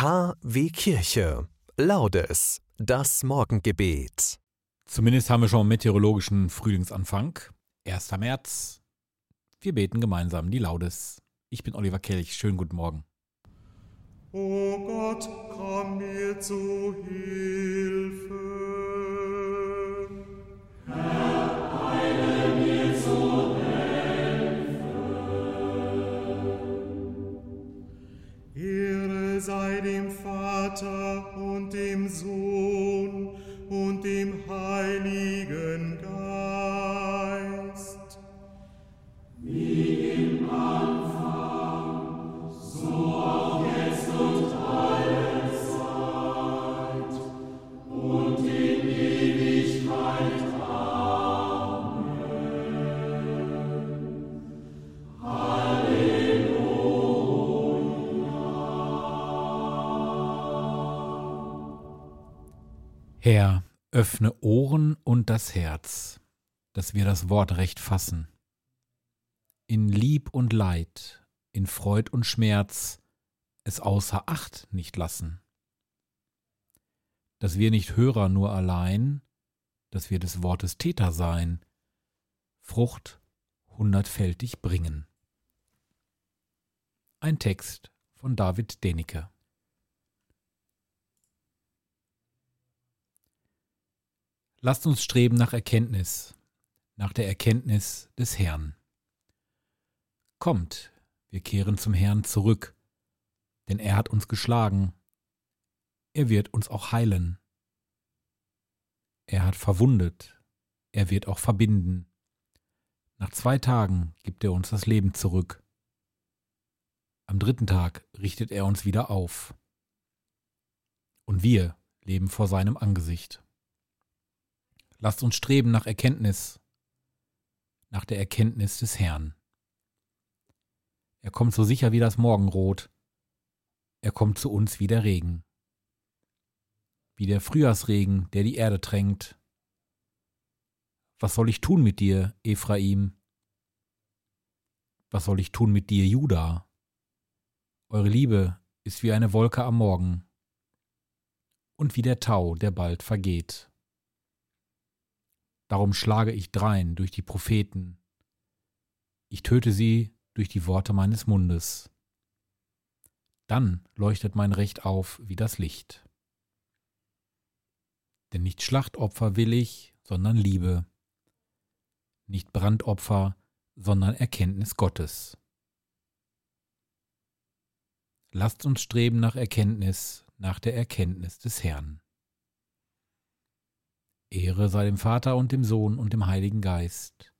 KW Kirche. Laudes. Das Morgengebet. Zumindest haben wir schon meteorologischen Frühlingsanfang. 1. März. Wir beten gemeinsam die Laudes. Ich bin Oliver Kelch. Schönen guten Morgen. O Gott, komm mir zu Hilfe. Vater und dem Sohn und dem Heiligen Herr, öffne Ohren und das Herz, dass wir das Wort recht fassen. In Lieb und Leid, in Freud und Schmerz es außer Acht nicht lassen. Dass wir nicht Hörer nur allein, dass wir des Wortes Täter sein, Frucht hundertfältig bringen. Ein Text von David Denecke. Lasst uns streben nach Erkenntnis, nach der Erkenntnis des Herrn. Kommt, wir kehren zum Herrn zurück, denn er hat uns geschlagen, er wird uns auch heilen. Er hat verwundet, er wird auch verbinden. Nach zwei Tagen gibt er uns das Leben zurück. Am dritten Tag richtet er uns wieder auf. Und wir leben vor seinem Angesicht. Lasst uns streben nach Erkenntnis, nach der Erkenntnis des Herrn. Er kommt so sicher wie das Morgenrot, er kommt zu uns wie der Regen, wie der Frühjahrsregen, der die Erde tränkt. Was soll ich tun mit dir, Ephraim? Was soll ich tun mit dir, Juda? Eure Liebe ist wie eine Wolke am Morgen und wie der Tau, der bald vergeht. Darum schlage ich drein durch die Propheten. Ich töte sie durch die Worte meines Mundes. Dann leuchtet mein Recht auf wie das Licht. Denn nicht Schlachtopfer will ich, sondern Liebe. Nicht Brandopfer, sondern Erkenntnis Gottes. Lasst uns streben nach Erkenntnis, nach der Erkenntnis des Herrn. Ehre sei dem Vater und dem Sohn und dem Heiligen Geist,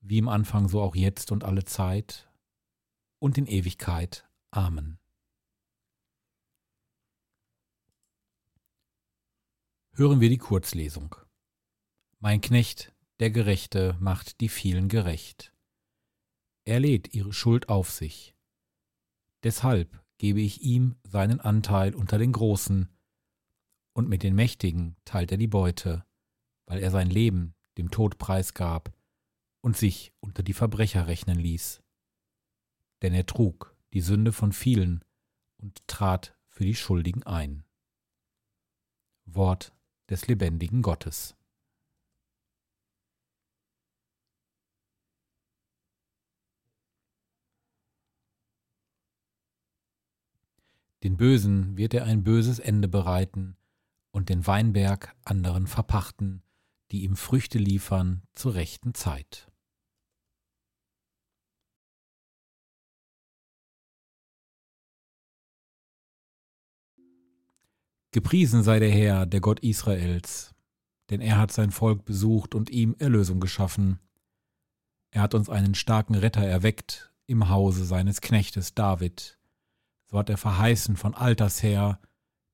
wie im Anfang so auch jetzt und alle Zeit und in Ewigkeit. Amen. Hören wir die Kurzlesung. Mein Knecht, der Gerechte, macht die vielen gerecht. Er lädt ihre Schuld auf sich. Deshalb gebe ich ihm seinen Anteil unter den Großen, und mit den Mächtigen teilt er die Beute, weil er sein Leben dem Tod preisgab und sich unter die Verbrecher rechnen ließ. Denn er trug die Sünde von vielen und trat für die Schuldigen ein. Wort des lebendigen Gottes. Den Bösen wird er ein böses Ende bereiten und den Weinberg anderen verpachten, die ihm Früchte liefern zur rechten Zeit. Gepriesen sei der Herr, der Gott Israels, denn er hat sein Volk besucht und ihm Erlösung geschaffen. Er hat uns einen starken Retter erweckt im Hause seines Knechtes David. So hat er verheißen von alters her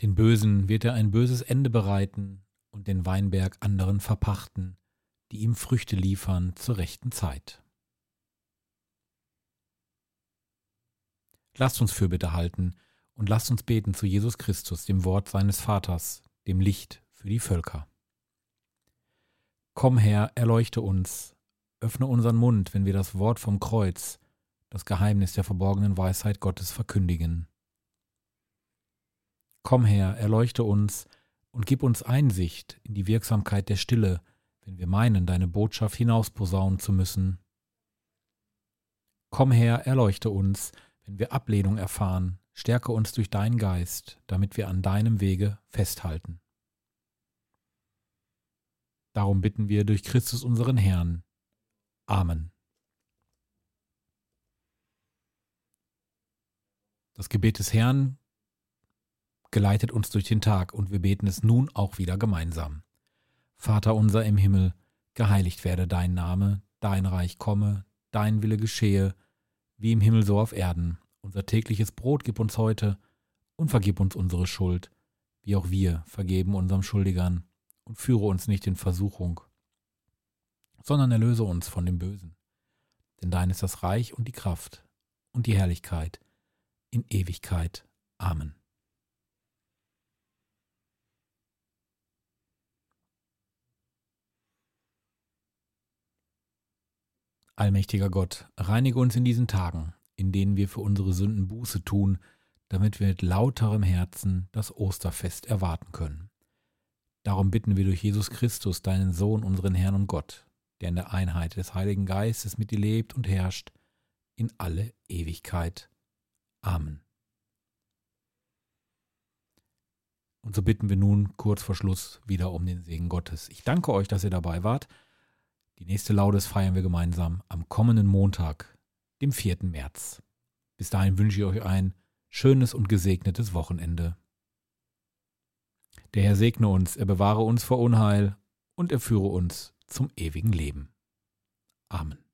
Den Bösen wird er ein böses Ende bereiten und den Weinberg anderen verpachten, die ihm Früchte liefern zur rechten Zeit. Lasst uns Fürbitte halten und lasst uns beten zu Jesus Christus, dem Wort seines Vaters, dem Licht für die Völker. Komm her, erleuchte uns, öffne unseren Mund, wenn wir das Wort vom Kreuz, das Geheimnis der verborgenen Weisheit Gottes verkündigen. Komm her, erleuchte uns und gib uns Einsicht in die Wirksamkeit der Stille, wenn wir meinen, deine Botschaft hinausposaunen zu müssen. Komm her, erleuchte uns, wenn wir Ablehnung erfahren, stärke uns durch deinen Geist, damit wir an deinem Wege festhalten. Darum bitten wir durch Christus unseren Herrn. Amen. Das Gebet des Herrn geleitet uns durch den Tag und wir beten es nun auch wieder gemeinsam. Vater unser im Himmel, geheiligt werde dein Name, dein Reich komme, dein Wille geschehe, wie im Himmel so auf Erden. Unser tägliches Brot gib uns heute und vergib uns unsere Schuld, wie auch wir vergeben unserem Schuldigern, und führe uns nicht in Versuchung, sondern erlöse uns von dem Bösen. Denn dein ist das Reich und die Kraft und die Herrlichkeit in Ewigkeit. Amen. Allmächtiger Gott, reinige uns in diesen Tagen, in denen wir für unsere Sünden Buße tun, damit wir mit lauterem Herzen das Osterfest erwarten können. Darum bitten wir durch Jesus Christus, deinen Sohn, unseren Herrn und Gott, der in der Einheit des Heiligen Geistes mit dir lebt und herrscht, in alle Ewigkeit. Amen. Und so bitten wir nun kurz vor Schluss wieder um den Segen Gottes. Ich danke euch, dass ihr dabei wart. Die nächste Laudes feiern wir gemeinsam am kommenden Montag, dem 4. März. Bis dahin wünsche ich euch ein schönes und gesegnetes Wochenende. Der Herr segne uns, er bewahre uns vor Unheil und er führe uns zum ewigen Leben. Amen.